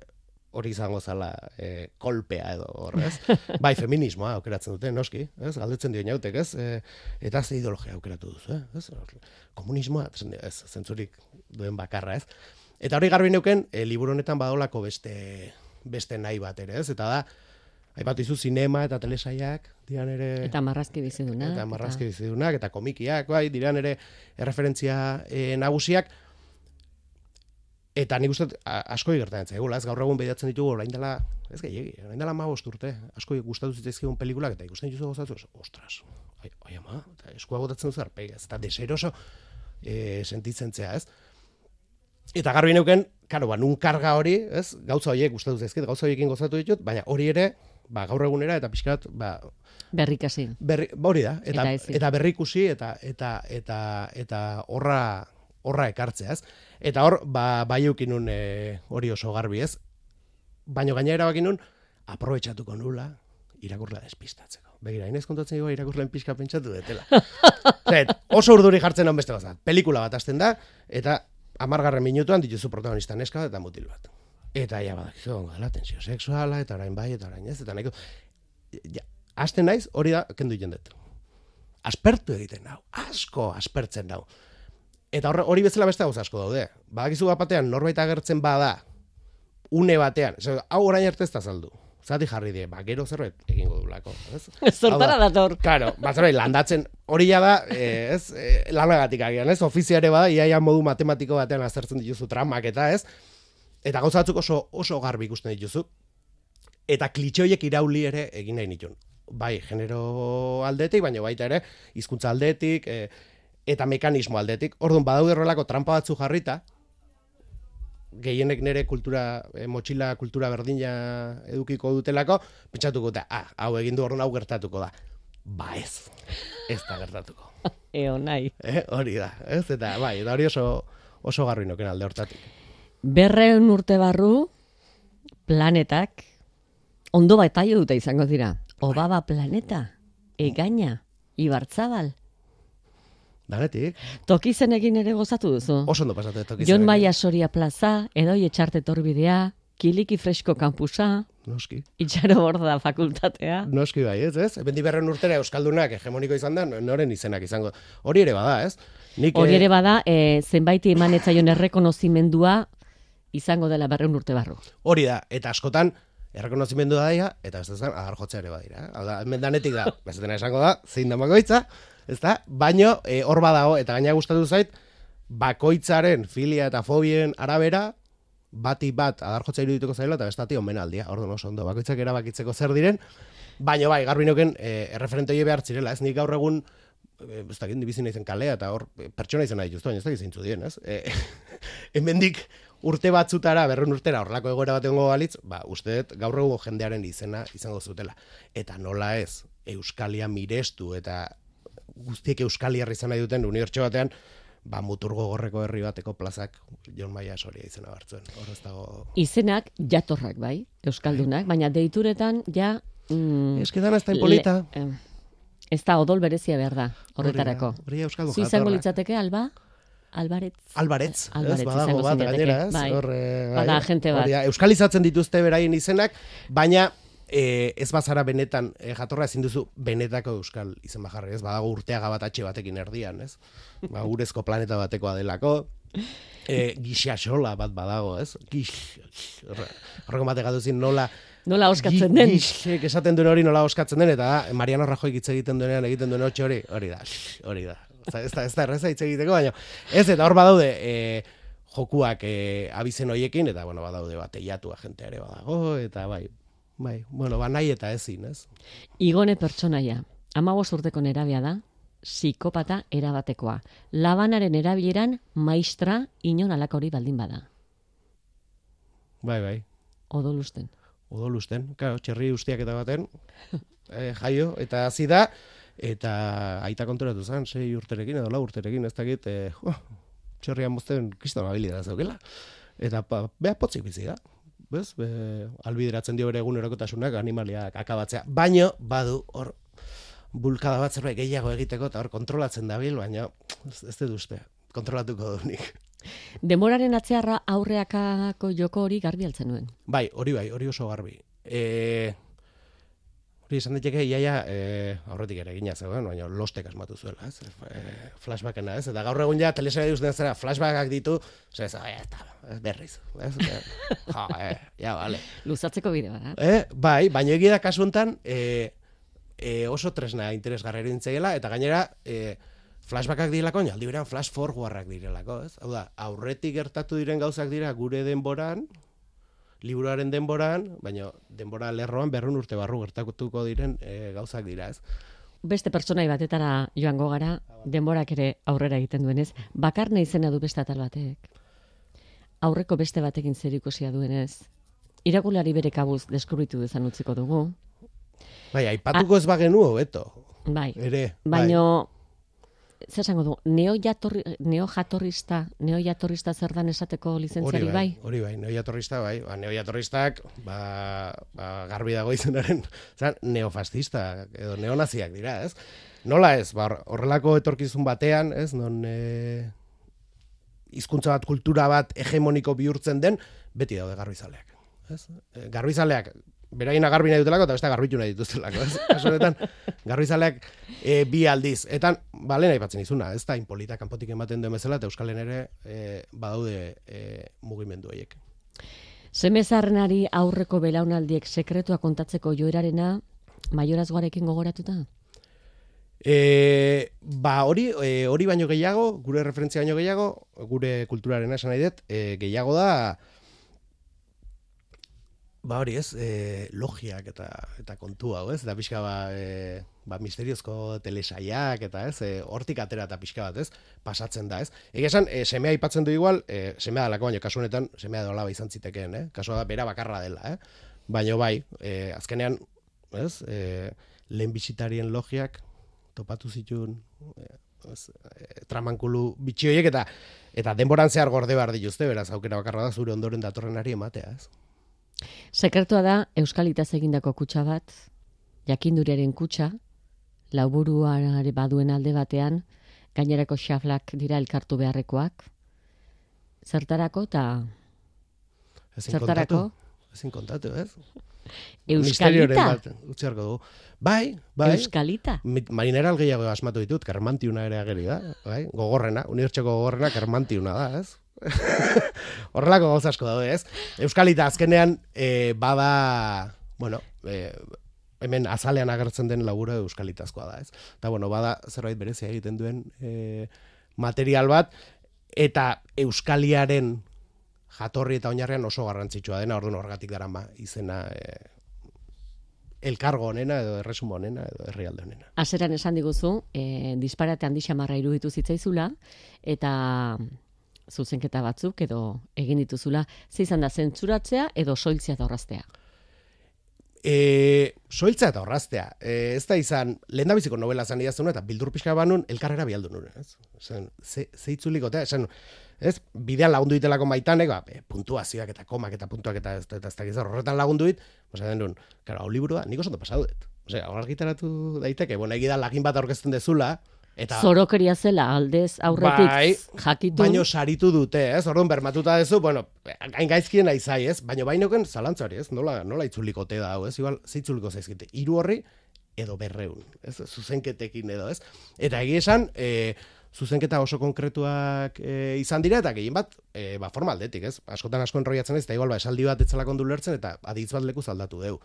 hori izango zala e, kolpea edo horrez. [LAUGHS] bai, feminismoa aukeratzen dute, noski, ez? Galdetzen dio nautek, ez? E, eta ze ideologia aukeratu duzu, eh? ez? Komunismoa, ez, zentzurik duen bakarra, ez? Eta hori garbi neuken, e, liburu honetan badolako beste beste nahi bat ere, ez? Eta da, aipatu izu sinema eta telesaiak, dian ere... Eta marrazki bizidunak. Eta marrazki eta... bizidunak, eta komikiak, bai, diran ere erreferentzia e, nagusiak. Eta nik uste asko gertatzen zaigula, ez gaur egun behidatzen ditugu orain dela, ez gehiagi, orain dela ma urte, asko gustatu zitzaizkigun pelikulak, eta ikusten dituzu gozatu, ostras, ai, ai ama, eskua gotatzen zu arpegi, ez, eta deseroso, e, sentitzen zea, ez? Eta garbi neuken, karo, ba, nun karga hori, ez? Gauza horiek gustatu zaizkit, gauza horiekin gozatu ditut, baina hori ere, ba, gaur egunera eta pixkat, ba, Berrikasi. berri, ba, hori da, eta, Eta eta, berrikusi eta eta eta eta horra horra ekartzea, ez? Eta hor ba bai eukinun e, hori oso garbi, ez? Baino gainera bakinun aprobetxatuko nula irakurla despistatzeko. Begira, inez kontatzen dugu irakurleen pixka pentsatu detela. [LAUGHS] Zet, oso urduri jartzen hon beste gozat. Pelikula bat hasten da, eta amargarren minutuan dituzu protagonista neska eta mutil bat. Eta ja badakizu, ongo dela, tensio sexuala, eta orain bai, eta orain ez, eta nahiko... Ja, hasten naiz, hori da, kendu jendet. Aspertu egiten nau, asko aspertzen nau. Eta horre, hori bezala beste gauza asko daude. Badakizu bat batean, norbait agertzen bada, une batean, hau orain arte ez da saldu. Zati jarri die, ba, gero zerbait egingo dulako. Ez? [LAUGHS] Da, dator. Claro, ba, zerbait landatzen, hori ja da, eh, ez, eh, lanagatik agian, ez, ofiziare bada, iaia modu matematiko batean aztertzen dituzu tramak eta ez, eta gauza batzuk oso, oso garbi ikusten dituzu, eta klitxoiek irauli ere egin nahi nituen. Bai, genero aldetik, baina baita ere, hizkuntza aldetik, e, eta mekanismo aldetik. Orduan, badaude horrelako trampa batzu jarrita, gehienek nire kultura, e, motxila kultura berdina edukiko dutelako, pentsatuko da, ah, hau egin du orduan hau gertatuko da. Ba ez, ez da gertatuko. [LAUGHS] Eo nahi. Eh, hori da, ez? Eta bai, eta hori oso, oso garbi noken alde hortatik. Berreun urte barru, planetak, ondo bataio dute izango dira. Obaba planeta, egaina, ibartzabal. Danetik, Tokizenekin ere gozatu duzu. oso ondo pasatu toki Jon Maia Soria plaza, edoi etxarte torbidea, kiliki fresko kampusa, Noski. itxaro borda fakultatea. Noski bai, ez, ez? Hemendik berren urtera Euskaldunak hegemoniko izan da, noren izenak izango. Hori ere bada, ez? Nik, Hori eh, ere bada, e, zenbaiti eman etzaion errekonozimendua izango dela berreun urte barru. Hori da, eta askotan, errekonozimendu da daia, eta ez da, agar jotzea ere badira. Eh? Hau da, hemen danetik da, bezetena esango da, zein da bakoitza, ez da? E, hor badago, eta gaina gustatu zait, bakoitzaren filia eta fobien arabera, bati bat adar jotzea irudituko zaila, eta bestati omenaldia. Orduan oso ondo, bakoitzak erabakitzeko zer diren, baino bai, garbi noken, e, erreferente hori behar zirela, ez nik gaur egun, e, ez dakit, bizi naizen kalea, eta hor, pertsona izan nahi baina ez dakit zeintzu dien, ez? E, [LAUGHS] hemendik urte batzutara, berrun urtera, horrelako egoera bat egongo balitz, ba, uste dut gaur egungo jendearen izena izango zutela. Eta nola ez, Euskalia mirestu eta guztiek Euskaliarra izan nahi duten unibertso batean, ba, muturgo gorreko herri bateko plazak Jon Maia Soria izena hartzuen. Hor ez dago... Izenak jatorrak bai, euskaldunak, baina deituretan ja... Mm, Ez que dana ez da impolita. le- eh, ez da odol berezia behar da, horretarako. Hori Euskaldun jatorra. litzateke, alba? Albaretz? Albaretz, Albaretz ez badago bat gainera, ez? bai. Hor, eh, Bada bai. agente bat. Hori da, Euskalizatzen dituzte beraien izenak, baina e, ez bazara benetan e, jatorra ezin duzu benetako euskal izen bajarri, ez? Badago urteaga bat atxe batekin erdian, ez? Ba, urezko planeta batekoa delako. E, gixaxola bat badago, ez? Gix, horre- horreko batek nola Nola oskatzen den? Gixek esaten duen hori nola oskatzen den, eta Mariano Rajoy hitz egiten duenean egiten duen hori, hori da, hori da. Ez da, ez da erreza hitz egiteko, baina ez, eta hor badaude e, jokuak e, abizen hoiekin, eta bueno, badaude bat eiatu agentea ere badago, eta bai, bai, bueno, ba eta ezin, ez? Igone pertsonaia, amabos urteko nerabia da, psikopata erabatekoa. Labanaren erabileran maistra inon alakori baldin bada. Bai, bai, Odolusten. odolusten, claro, txerri ustiak eta baten, [LAUGHS] e, jaio, eta hasi da, eta aita konturatu zen, sei urterekin edo lau urterekin, ez dakit, e, jo, txerrian mozten kriston habilidad zeukela. Eta pa, beha potzik bizi da. Bez? Be, albideratzen dio bere egunerokotasunak animaliak akabatzea. Baino, badu, hor, bulkada bat zerbait gehiago egiteko, eta hor kontrolatzen dabil, baina ez, ez dut uste, kontrolatuko du nik. Demoraren atzearra aurreakako joko hori garbi altzen nuen. Bai, hori bai, hori oso garbi. E, hori esan daiteke iaia e, aurretik ere egina zegoen, baina lostek asmatu zuela, ez? E, flashbackena, ez? Eta gaur egun ja telesaia duzten zera flashbackak ditu, ze ez, "Ai, eta, ez berriz, ez? ja, e, ja, vale. Luzatzeko bide bada. E, bai, baina egia da kasu honetan, e, e, oso tresna interesgarri erintzeiela, eta gainera, e, flashbackak direlako, aldi berean flash forwardrak direlako, ez? Hau da, aurretik gertatu diren gauzak dira gure denboran, liburuaren denboran, baina denbora lerroan berrun urte barru gertatuko diren e, gauzak dira, ez? beste pertsonai batetara joango gara, denborak ere aurrera egiten duenez, bakarne izena du beste atal batek. Aurreko beste batekin zer ikusia duenez, irakulari bere kabuz deskubritu dezan utziko dugu. Bai, aipatuko ez bagenu hobeto. Bai, Ere, bai. Zer esango du, neo, jatorri, neo jatorrista, neo jatorrista zer dan esateko lizentziari bai, bai? hori bai, neojatorrista bai, ba, neojatorristak, ba, ba, garbi dago izenaren, zan, neofascista, edo neonaziak dira, ez? Nola ez, ba, hor- horrelako etorkizun batean, ez, non e, hizkuntza bat, kultura bat hegemoniko bihurtzen den, beti daude garbizaleak, ez? E, garbizaleak, beraina garbi nahi dutelako, eta beste garbitu nahi dituztelako? Kasu honetan, garbizaleak e, bi aldiz, eta, ba, lehen aipatzen izuna, ez da, inpolita kanpotik ematen duen bezala, eta Euskalen ere e, badaude e, mugimendu horiek. Semezarrenari aurreko belaunaldiek sekretua kontatzeko joerarena, maiorazgoarekin gogoratuta? E, ba hori e, hori baino gehiago, gure referentzia baino gehiago, gure kulturarena esan nahi dut, e, gehiago da ba hori ez, e, logiak eta eta kontu hau, ez? Eta pixka ba, e, ba misteriozko telesaiak eta ez, e, hortik atera eta pixka bat, ez? Pasatzen da, ez? Egia esan, e, semea aipatzen du igual, e, semea dalako baino kasu honetan semea dola izan zitekeen, eh? Kasua da bera bakarra dela, eh? Baino bai, e, azkenean, ez? E, lehen bisitarien logiak topatu zituen e, ez, e, tramankulu bitxi horiek eta eta denboran zehar gorde behar dituzte, beraz aukera bakarra da zure ondoren datorrenari ematea, ez? Sekretua da Euskalitaz egindako kutsa bat, jakinduriaren kutsa, lauburuare baduen alde batean, gainerako xaflak dira elkartu beharrekoak. Zertarako eta Ezin zertarako kontatu, ezin kontatu, ez? [LAUGHS] Euskalita. bat dugu. Bai, bai. Euskalita. Marineral gehiago asmatu ditut, kermantiuna ere ageri da, bai? Gogorrena, unibertsoko gogorrena kermantiuna da, ez? [LAUGHS] Horrelako gauza asko daude, ez? Euskalita azkenean e, bada, bueno, e, hemen azalean agertzen den laburo euskalitazkoa da, ez? Eta, bueno, bada zerbait berezia egiten duen e, material bat, eta euskaliaren jatorri eta oinarrian oso garrantzitsua dena, orduan horregatik darama izena e, elkargo honena edo erresumo honena edo herrialde honena. Azeran esan diguzu, e, disparate handi xamarra iruditu zitzaizula, eta zuzenketa batzuk edo egin dituzula, ze izan da zentzuratzea edo soiltzea da horraztea. E, soiltza eta horraztea. E, ez da izan, lehen da biziko novela zan idazun eta bildur pixka banun, elkarrera bialdu nuen. Ez? Esan, ze, ze itzuliko, eta esan, ez, bidean lagundu ditelako maitanek, ba, e, puntuazioak eta komak eta puntuak eta ez, eta ez dakiz horretan lagundu dit, osa den duen, karo, hau liburua, nik oso ondo pasatu dut. Osea, hor argitaratu daiteke, bueno, egi da lagin bat aurkezten dezula, eta... Zorokeria zela aldez aurretik Bai, jakitun. Baino saritu dute, ez? Orduan bermatuta dezu, bueno, gain gaizkien aizai, ez? Baino bainoken zalantzari, ez? Nola, nola itzuliko te da, ez? Igual, ze itzuliko zaizkite, hiru horri edo berreun, ez? Zuzenketekin edo, ez? Eta egia esan, e, zuzenketa oso konkretuak e, izan dira, eta gehien bat, e, ba, forma aldetik, ez? Askotan asko enroiatzen ez, eta igual, ba, esaldi bat etzela kondu lertzen, eta aditz bat leku aldatu deu.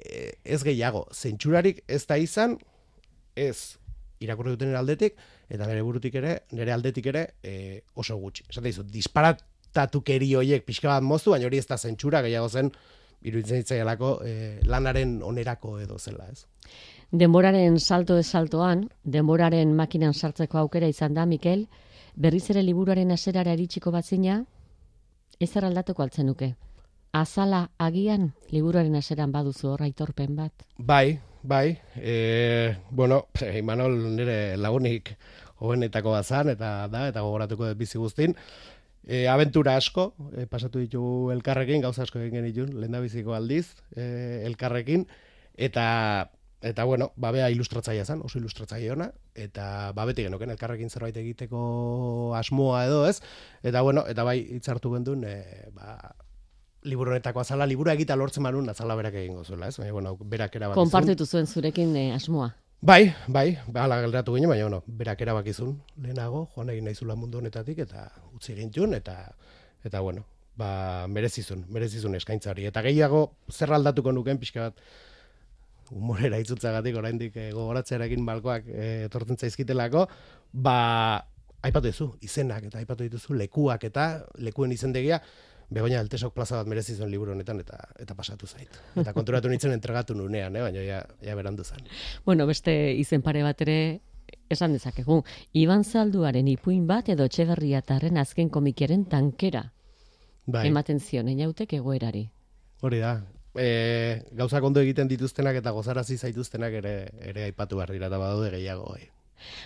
E, ez gehiago, zentsurarik ez da izan, ez irakurri duten aldetik, eta nire burutik ere, nire aldetik ere, e, oso gutxi. Esate dizu, disparatatukeri horiek pixka bat moztu, baina hori ez da zentsura gehiago zen, iruditzen zitzaielako e, lanaren onerako edo zela, ez? Denboraren salto de saltoan, denboraren makinan sartzeko aukera izan da, Mikel, berriz ere liburuaren aserara iritsiko batzina, ez aldatuko altzen nuke. Azala agian liburuaren aseran baduzu hor aitorpen bat. Bai, bai, e, bueno, Imanol nire lagunik hobenetako bazan, eta da, eta gogoratuko dut bizi guztin, e, abentura asko, e, pasatu ditugu elkarrekin, gauza asko egin genitun, lehen biziko aldiz, e, elkarrekin, eta eta bueno, ba bea ilustratzailea zen, oso ilustratzaile ona eta ba beti genoken elkarrekin zerbait egiteko asmoa edo, ez? Eta bueno, eta bai hitzartu gendun, e, ba liburu honetako azala, libura egita lortzen manun azala berak egingo zuela, ez? Baina, bueno, berak erabaki zuen. Konpartitu zuen zurekin eh, asmoa. Bai, bai, hala gelderatu ginen, baina bueno, berak erabakizun lehenago, joan egin naizula mundu honetatik eta utzi gintun eta eta bueno, ba merezizun, merezizun eskaintza hori. Eta gehiago zer aldatuko nuken pixka bat humorera itzutzagatik oraindik e, gogoratzearekin balkoak e, etortzen zaizkitelako, ba aipatu duzu izenak eta aipatu dituzu lekuak eta lekuen izendegia Begoña Altesok plaza bat merezi zuen liburu honetan eta eta pasatu zait. Eta konturatu nintzen entregatu nunean, eh, baina ja, ja berandu zen. Bueno, beste izen pare bat ere esan dezakegu. Iban Zalduaren ipuin bat edo Etxeberriatarren azken komikiaren tankera Bai, ematen zion einautek egoerari. hori da. E, gauzak ondo egiten dituztenak eta gozarazi zaituztenak ere ere aipatu behar dira eta badaude gehiago. Bai.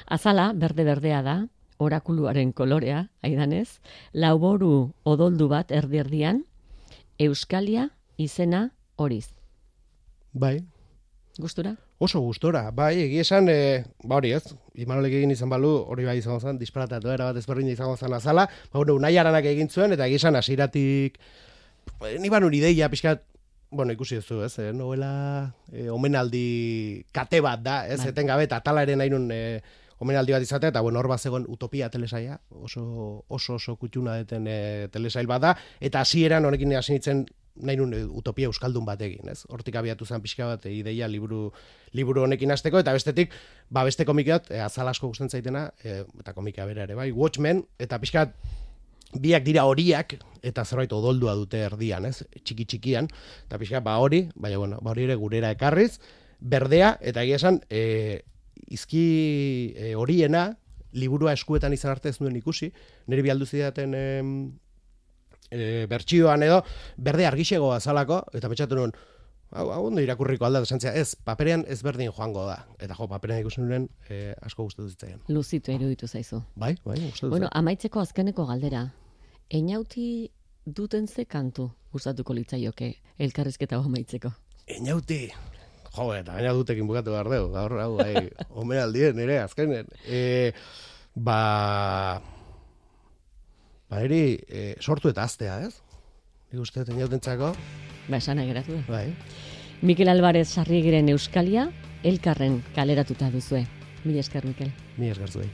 Azala berde-berdea da, orakuluaren kolorea, aidanez, lauboru odoldu bat erdi-erdian, Euskalia izena horiz. bai, Gustura? Oso gustora, bai, egia esan, e, ba hori ez, Imanolek egin izan balu, hori bai izango zen, disparatatu era bat ezberdin izango zen azala, ba, bueno, unai aranak egin zuen, eta egia esan, hasiratik e, ni banun ideia, pixkat, bueno, ikusi duzu, ez, e, novela e, omenaldi kate bat da, ez, Bai. etengabe, eta atala ere nahi nun e, omenaldi bat izatea, eta bueno, hor bat zegoen utopia telesaia, oso oso, oso kutxuna deten e, telesail bat da, eta hasieran honekin hasi nintzen nahi nun e, utopia euskaldun bat egin, ez? Hortik abiatu zen pixka bat e, ideia liburu, liburu honekin hasteko eta bestetik, ba beste komikat, e, azal asko gusten zaitena, e, eta komika bera ere, bai, Watchmen, eta pixka biak dira horiak, eta zerbait odoldua dute erdian, ez? Txiki txikian, eta pixka ba hori, baina bueno, ba hori ere gurera ekarriz, berdea, eta egia esan, e, izki e, horiena, liburua eskuetan izan arte ez nuen ikusi, niri bialdu zidaten em, e, bertsioan edo, berde argixego azalako, eta pentsatu nuen, hau, hau ondo irakurriko alda, esan zera, ez, paperean ez berdin joango da. Eta jo, paperean ikusi nuen e, asko gustatu zitzaion. Luzitu iruditu zaizu. Bai, bai, gustatu Bueno, amaitzeko azkeneko galdera. Einauti duten ze kantu gustatuko litzaioke elkarrizketa hau amaitzeko. Enauti, jo, eta gaina dutekin bukatu behar dugu, gaur, hau, bai, [LAUGHS] omenaldien, ere, azkenen. E, ba, ba, eri, e, sortu eta aztea, ez? Nik uste, enautentzako, Ba, esan geratu bai. Mikel Alvarez Sarriegiren Euskalia, elkarren kaleratuta duzue. Mila esker, Mikel. Ni esgartu